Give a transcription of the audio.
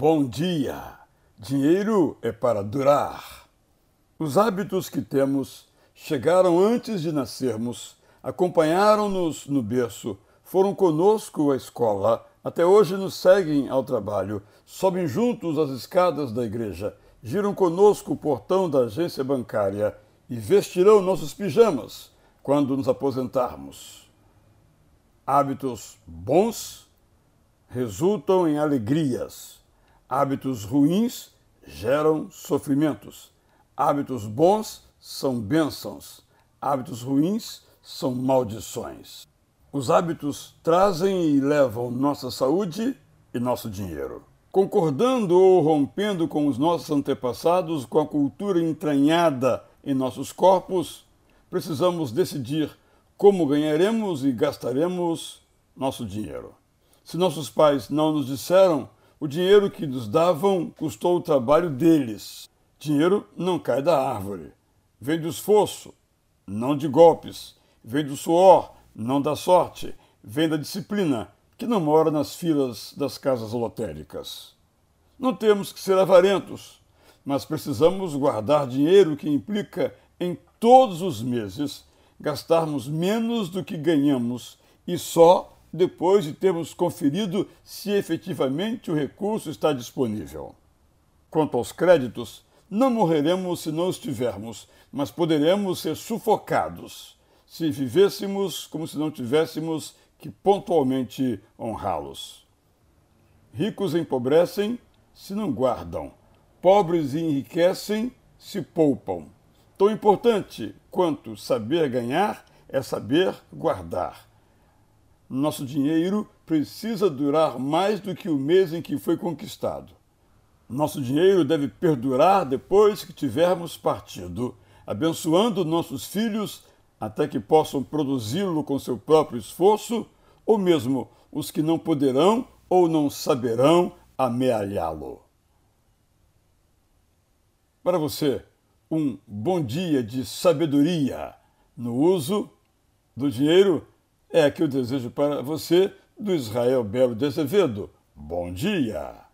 Bom dia! Dinheiro é para durar. Os hábitos que temos chegaram antes de nascermos, acompanharam-nos no berço, foram conosco à escola, até hoje nos seguem ao trabalho, sobem juntos as escadas da igreja, giram conosco o portão da agência bancária e vestirão nossos pijamas quando nos aposentarmos. Hábitos bons resultam em alegrias. Hábitos ruins geram sofrimentos. Hábitos bons são bênçãos. Hábitos ruins são maldições. Os hábitos trazem e levam nossa saúde e nosso dinheiro. Concordando ou rompendo com os nossos antepassados, com a cultura entranhada em nossos corpos, precisamos decidir como ganharemos e gastaremos nosso dinheiro. Se nossos pais não nos disseram, o dinheiro que nos davam custou o trabalho deles. Dinheiro não cai da árvore. Vem do esforço, não de golpes. Vem do suor, não da sorte. Vem da disciplina, que não mora nas filas das casas lotéricas. Não temos que ser avarentos, mas precisamos guardar dinheiro que implica em todos os meses gastarmos menos do que ganhamos e só depois de termos conferido se efetivamente o recurso está disponível. Quanto aos créditos, não morreremos se não os tivermos, mas poderemos ser sufocados se vivêssemos como se não tivéssemos que pontualmente honrá-los. Ricos empobrecem se não guardam, pobres enriquecem se poupam. Tão importante quanto saber ganhar é saber guardar. Nosso dinheiro precisa durar mais do que o mês em que foi conquistado. Nosso dinheiro deve perdurar depois que tivermos partido, abençoando nossos filhos até que possam produzi-lo com seu próprio esforço, ou mesmo os que não poderão ou não saberão amealhá-lo. Para você, um bom dia de sabedoria no uso do dinheiro é que eu desejo para você do Israel Belo de Azevedo. Bom dia!